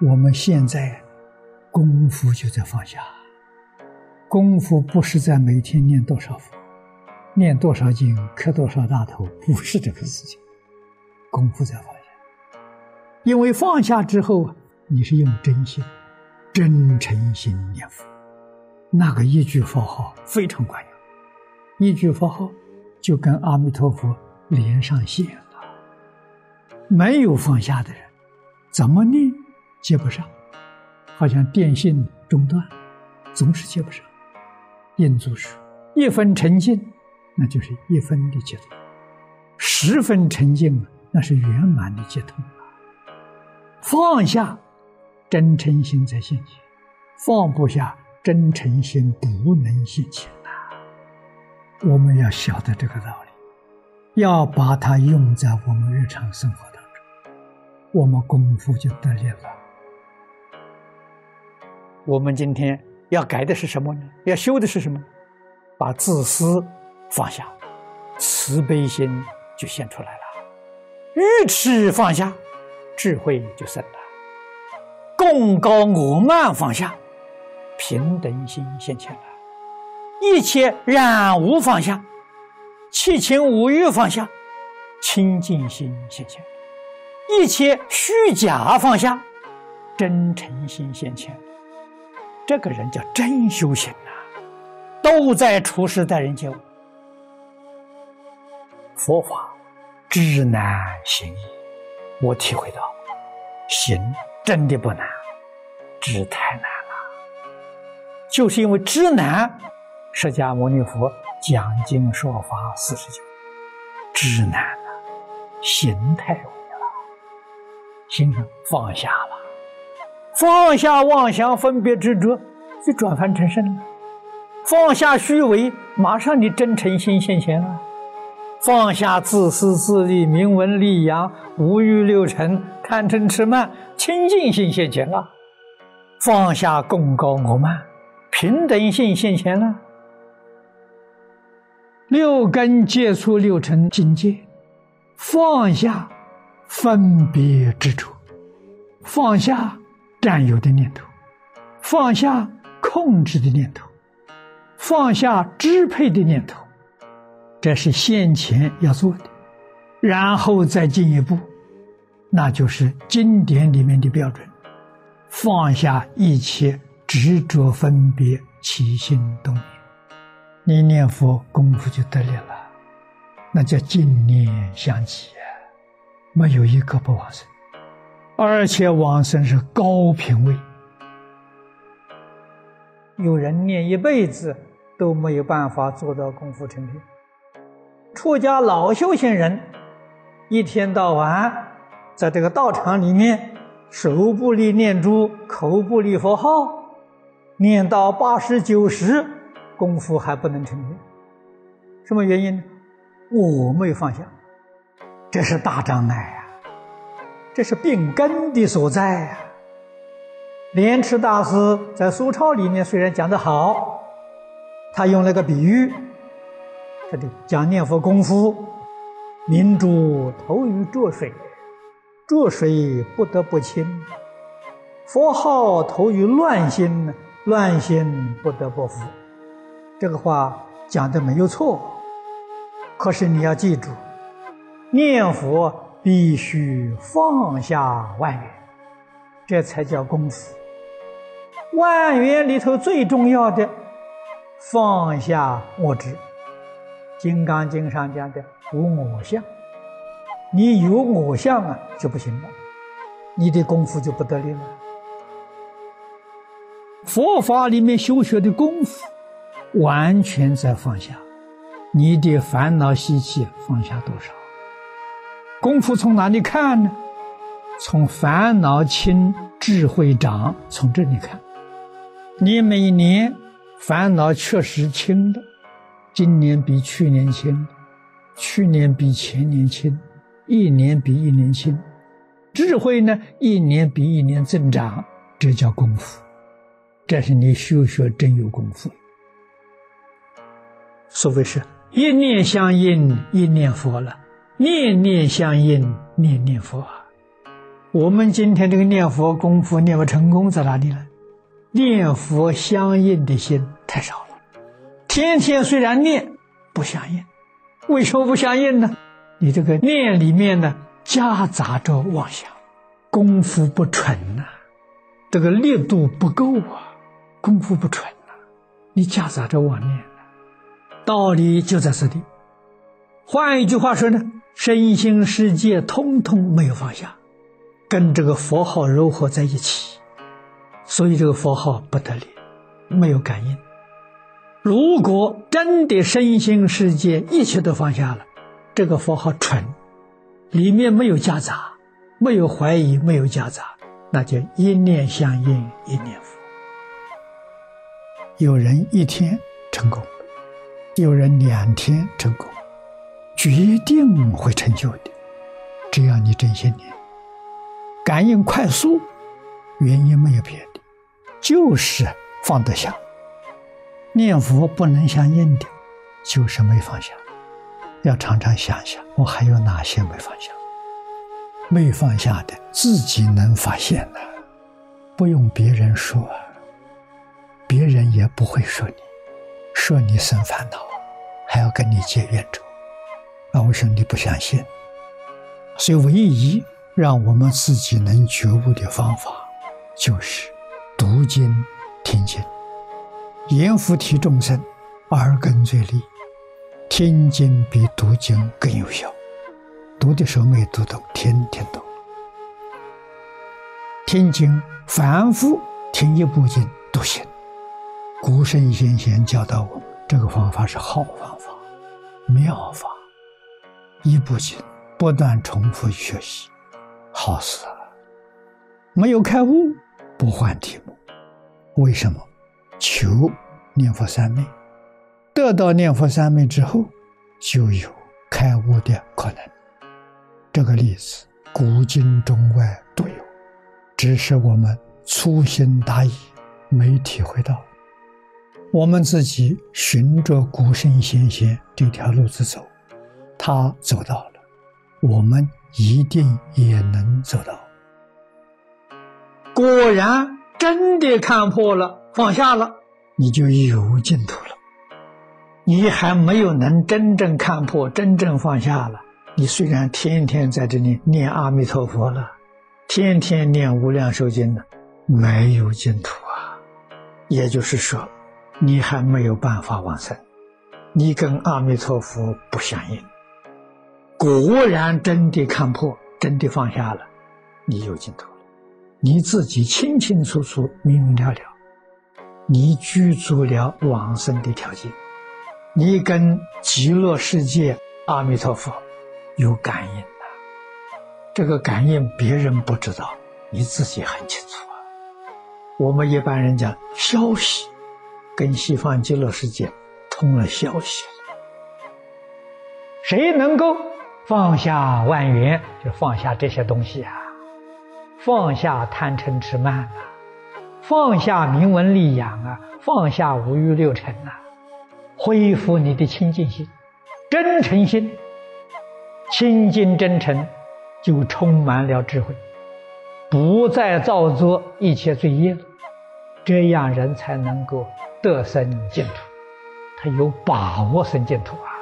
我们现在功夫就在放下，功夫不是在每天念多少佛、念多少经、磕多少大头，不是这个事情。功夫在放下，因为放下之后，你是用真心、真诚心念佛，那个一句佛号非常管用，一句佛号就跟阿弥陀佛连上线了。没有放下的人，怎么念？接不上，好像电信中断，总是接不上。印祖说：“一分沉静，那就是一分的接通；十分沉静，那是圆满的接通放下，真诚心在现前；放不下，真诚心不能现前呐。我们要晓得这个道理，要把它用在我们日常生活当中，我们功夫就得力了。我们今天要改的是什么呢？要修的是什么？把自私放下，慈悲心就现出来了。愚痴放下，智慧就生了；功高我慢放下，平等心现前了；一切染污放下，七情五欲放下，清净心现前；一切虚假放下，真诚心现前。这个人叫真修行啊，都在处世待人接物。佛法知难行易，我体会到行真的不难，知太难了。就是因为知难，释迦牟尼佛讲经说法四十九，知难了，行太容易了，心放下了。放下妄想、分别、执着，就转凡成圣了；放下虚伪，马上你真诚心现前了；放下自私自利、名闻利养、五欲六尘、贪嗔痴慢，清净心现前了；放下功高我慢，平等心现前了；六根接触六尘境界，放下分别执着，放下。占有的念头，放下控制的念头，放下支配的念头，这是先前要做的，然后再进一步，那就是经典里面的标准：放下一切执着、分别、起心动念，你念佛功夫就得力了，那叫净念相继，没有一个不往生。而且往生是高品位，有人念一辈子都没有办法做到功夫成片。出家老修行人，一天到晚在这个道场里面，手不离念珠，口不离佛号，念到八十九十，功夫还不能成片。什么原因？我没有放下，这是大障碍呀。这是病根的所在呀。莲池大师在苏钞里面虽然讲得好，他用了个比喻，他就讲念佛功夫，明珠投于浊水，浊水不得不清；佛号投于乱心，乱心不得不服。这个话讲的没有错，可是你要记住，念佛。必须放下万缘，这才叫功夫。万缘里头最重要的，放下我执。《金刚经》上讲的无我相，你有我相啊就不行了，你的功夫就不得力了。佛法里面修学的功夫，完全在放下，你的烦恼习气放下多少？功夫从哪里看呢？从烦恼轻，智慧长，从这里看。你每年烦恼确实轻了，今年比去年轻，去年比前年轻，一年比一年轻。智慧呢，一年比一年增长，这叫功夫。这是你修学真有功夫。所谓是一念相应，一念佛了。念念相应，念念佛，我们今天这个念佛功夫念不成功在哪里呢？念佛相应的心太少了。天天虽然念，不相应。为什么不相应呢？你这个念里面呢，夹杂着妄想，功夫不纯呐，这个力度不够啊，功夫不纯呐，你夹杂着妄念。道理就在这里。换一句话说呢，身心世界通通没有放下，跟这个佛号糅合在一起，所以这个佛号不得力，没有感应。如果真的身心世界一切都放下了，这个佛号纯，里面没有夹杂，没有怀疑，没有夹杂，那就一念相应，一念佛。有人一天成功，有人两天成功。决定会成就的，只要你真心念，感应快速，原因没有别的，就是放得下。念佛不能相应的，就是没放下。要常常想想，我还有哪些没放下？没放下的，自己能发现的，不用别人说，别人也不会说你，说你生烦恼，还要跟你结冤仇。那为什么你不相信？所以，唯一让我们自己能觉悟的方法，就是读经、听经。言福提众生，耳根最利。听经比读经更有效。读的时候没读懂，听听懂。听经反复听一部经都行。古圣先贤教导我们，这个方法是好方法、妙法。一部经不断重复学习，好死了。没有开悟，不换题目。为什么？求念佛三昧，得到念佛三昧之后，就有开悟的可能。这个例子，古今中外都有，只是我们粗心大意，没体会到。我们自己循着古圣先贤这条路子走。他走到了，我们一定也能走到。果然，真的看破了，放下了，你就有净土了。你还没有能真正看破、真正放下了。你虽然天天在这里念阿弥陀佛了，天天念无量寿经了，没有净土啊。也就是说，你还没有办法往生，你跟阿弥陀佛不相应。果然真的看破，真的放下了，你有尽头了。你自己清清楚楚、明明了了，你具足了往生的条件，你跟极乐世界阿弥陀佛有感应的。这个感应别人不知道，你自己很清楚啊。我们一般人讲消息，跟西方极乐世界通了消息，谁能够？放下万缘，就放下这些东西啊！放下贪嗔痴慢啊！放下名闻利养啊！放下五欲六尘啊！恢复你的清净心、真诚心，清净真诚，就充满了智慧，不再造作一切罪业了。这样人才能够得生净土，他有把握生净土啊！